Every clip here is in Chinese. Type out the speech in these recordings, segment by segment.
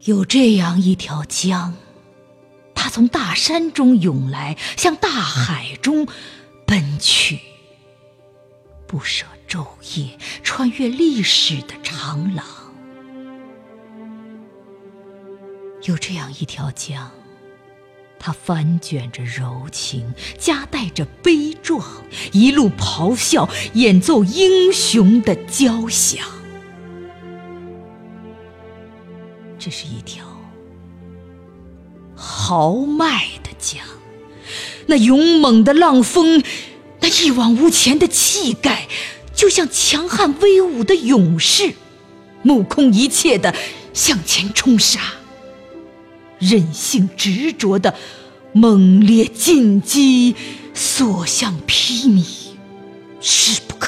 有这样一条江，它从大山中涌来，向大海中奔去，不舍昼夜，穿越历史的长廊。有这样一条江，它翻卷着柔情，夹带着悲壮，一路咆哮，演奏英雄的交响。这是一条豪迈的江，那勇猛的浪峰，那一往无前的气概，就像强悍威武的勇士，目空一切的向前冲杀，任性执着的猛烈进击，所向披靡，势不可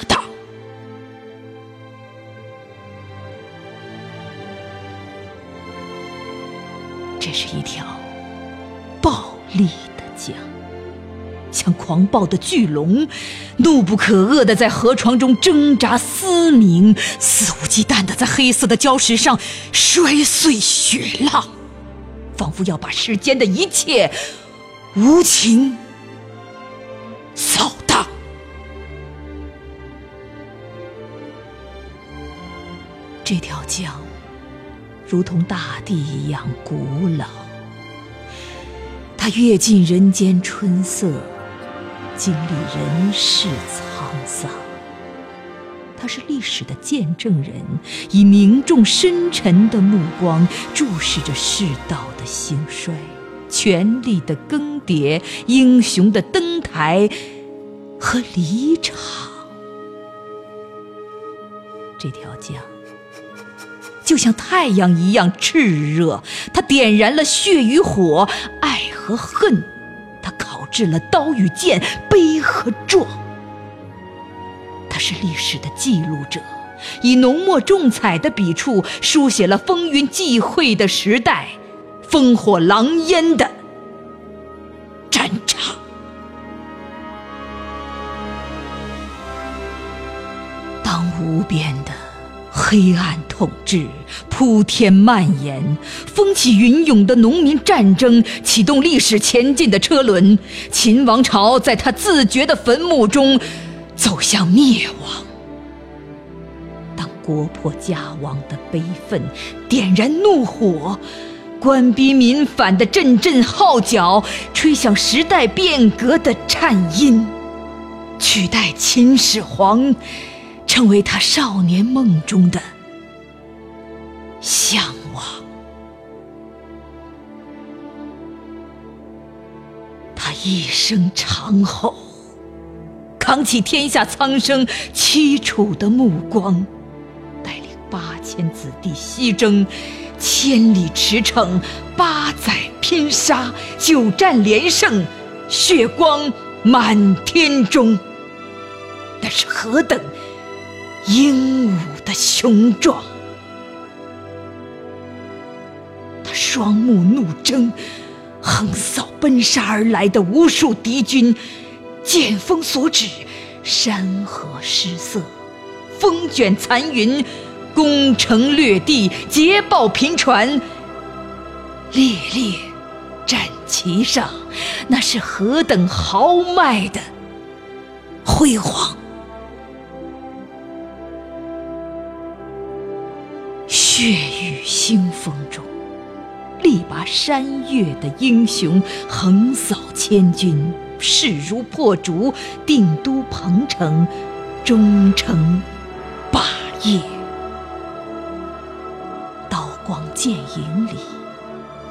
是一条暴力的江，像狂暴的巨龙，怒不可遏的在河床中挣扎嘶鸣，肆无忌惮的在黑色的礁石上摔碎雪浪，仿佛要把世间的一切无情扫荡。这条江。如同大地一样古老，它阅尽人间春色，经历人世沧桑。它是历史的见证人，以凝重深沉的目光注视着世道的兴衰、权力的更迭、英雄的登台和离场。这条江。就像太阳一样炽热，它点燃了血与火、爱和恨，它烤制了刀与剑、悲和壮。它是历史的记录者，以浓墨重彩的笔触书写了风云际会的时代、烽火狼烟的战场。当无边的。黑暗统治铺天蔓延，风起云涌的农民战争启动历史前进的车轮，秦王朝在他自掘的坟墓中走向灭亡。当国破家亡的悲愤点燃怒火，官逼民反的阵阵号角吹响时代变革的颤音，取代秦始皇。成为他少年梦中的向往。他一声长吼，扛起天下苍生凄楚的目光，带领八千子弟西征，千里驰骋，八载拼杀，九战连胜，血光满天中。那是何等！英武的雄壮，双目怒睁，横扫奔杀而来的无数敌军，剑锋所指，山河失色，风卷残云，攻城掠地，捷报频传，烈烈战旗上，那是何等豪迈的辉煌！血雨腥风中，力拔山岳的英雄横扫千军，势如破竹，定都彭城，终成霸业。刀光剑影里，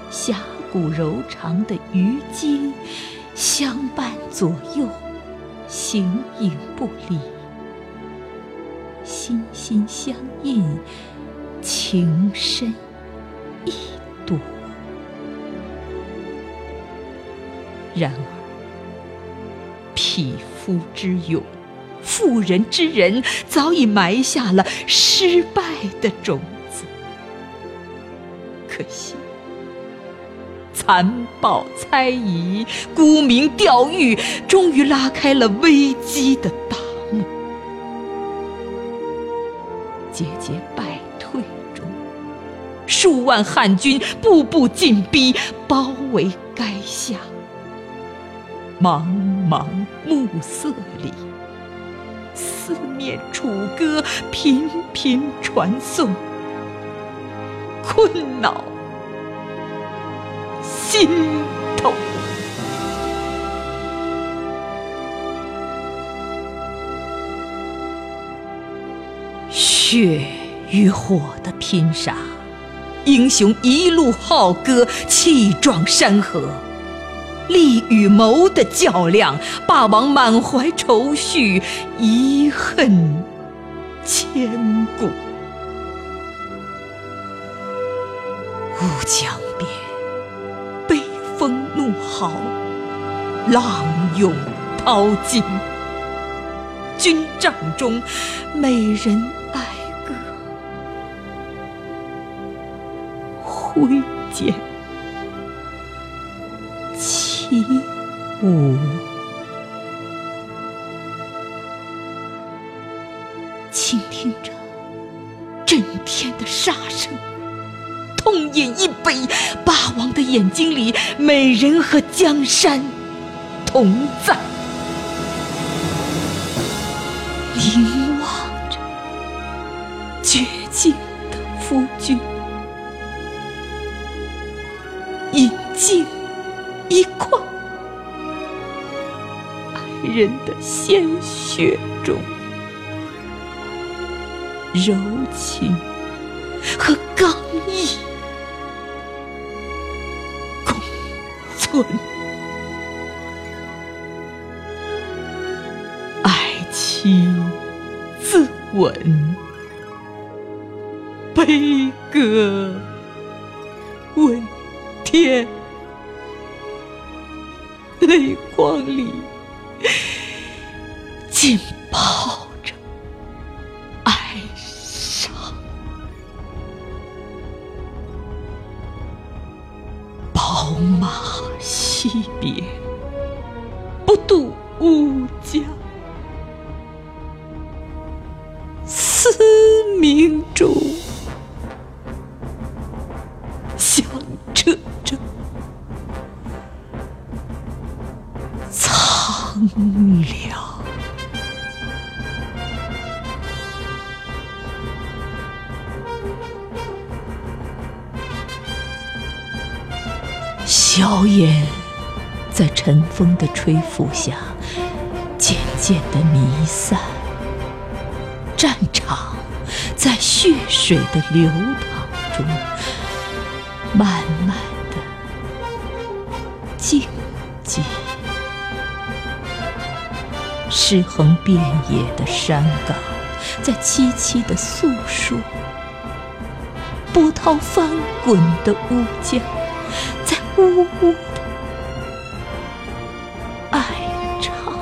侠骨柔肠的虞姬相伴左右，形影不离，心心相印。情深意然而匹夫之勇、妇人之仁，早已埋下了失败的种子。可惜，残暴猜疑、沽名钓誉，终于拉开了危机的大幕，节节败退中。数万汉军步步紧逼，包围垓下。茫茫暮色里，四面楚歌频频传颂，困恼心头。血与火的拼杀，英雄一路浩歌，气壮山河；力与谋的较量，霸王满怀愁绪，遗恨千古。乌江边，悲风怒号，浪涌淘尽。军帐中，美人哀歌，挥剑起舞，倾听着震天的杀声，痛饮一杯，霸王的眼睛里，美人和江山同在。凝望着绝境的夫君，饮尽一块人的鲜血中，柔情和刚毅共存。爱妻自刎，悲歌问天，泪光里 浸泡着哀伤，宝马惜别，不渡乌江。思明珠硝烟在晨风的吹拂下渐渐的弥散，战场。在血水的流淌中，慢慢的静寂。尸横遍野的山岗，在凄凄的诉说；波涛翻滚的乌江，呜呜哀唱。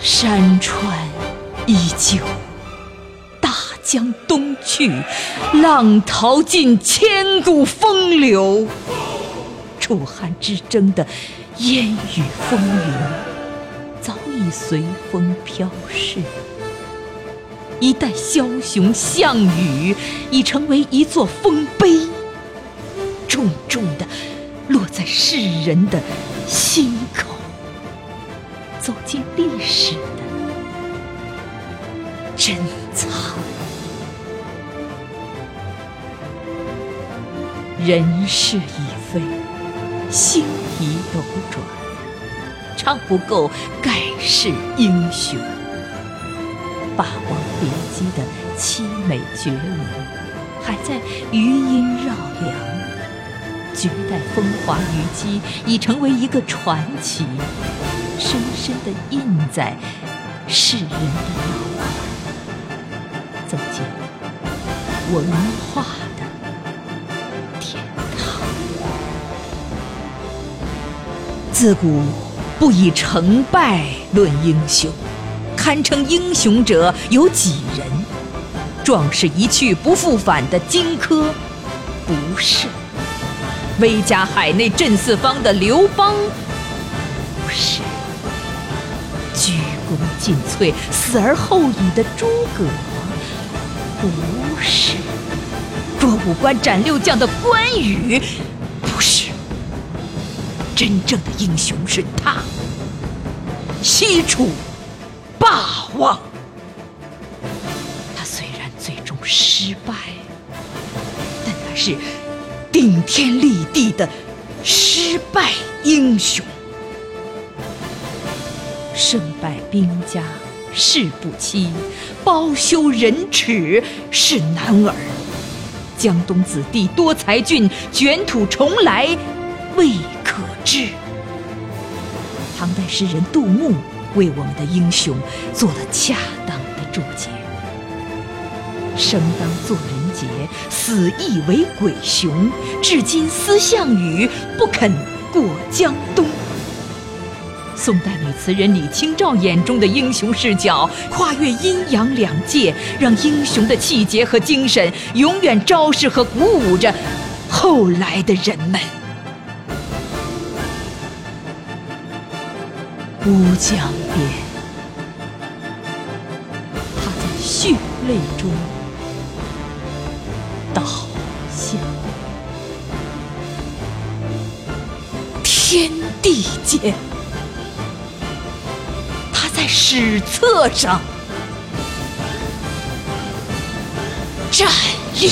山川依旧，大江东去，浪淘尽千古风流。楚汉之争的烟雨风云，早已随风飘逝。一代枭雄项羽，已成为一座丰碑，重重的落在世人的心口。走进历史的珍藏。人事已非，星移斗转，唱不够盖世英雄。霸王别姬的凄美绝伦，还在余音绕梁。绝代风华虞姬已成为一个传奇。深深地印在世人的脑海，走进文化的天堂。自古不以成败论英雄，堪称英雄者有几人？壮士一去不复返的荆轲，不是；威加海内震四方的刘邦，不是。鞠躬尽瘁，死而后已的诸葛，不是。过五关斩六将的关羽，不是。真正的英雄是他，西楚霸王。他虽然最终失败，但他是顶天立地的失败英雄。胜败兵家事不期，包羞忍耻是男儿。江东子弟多才俊，卷土重来未可知。唐代诗人杜牧为我们的英雄做了恰当的注解：“生当作人杰，死亦为鬼雄。至今思项羽，不肯过江东。”宋代女词人李清照眼中的英雄视角，跨越阴阳两界，让英雄的气节和精神永远昭示和鼓舞着后来的人们。乌江边，他在血泪中倒下，天地间。他在史册上站立。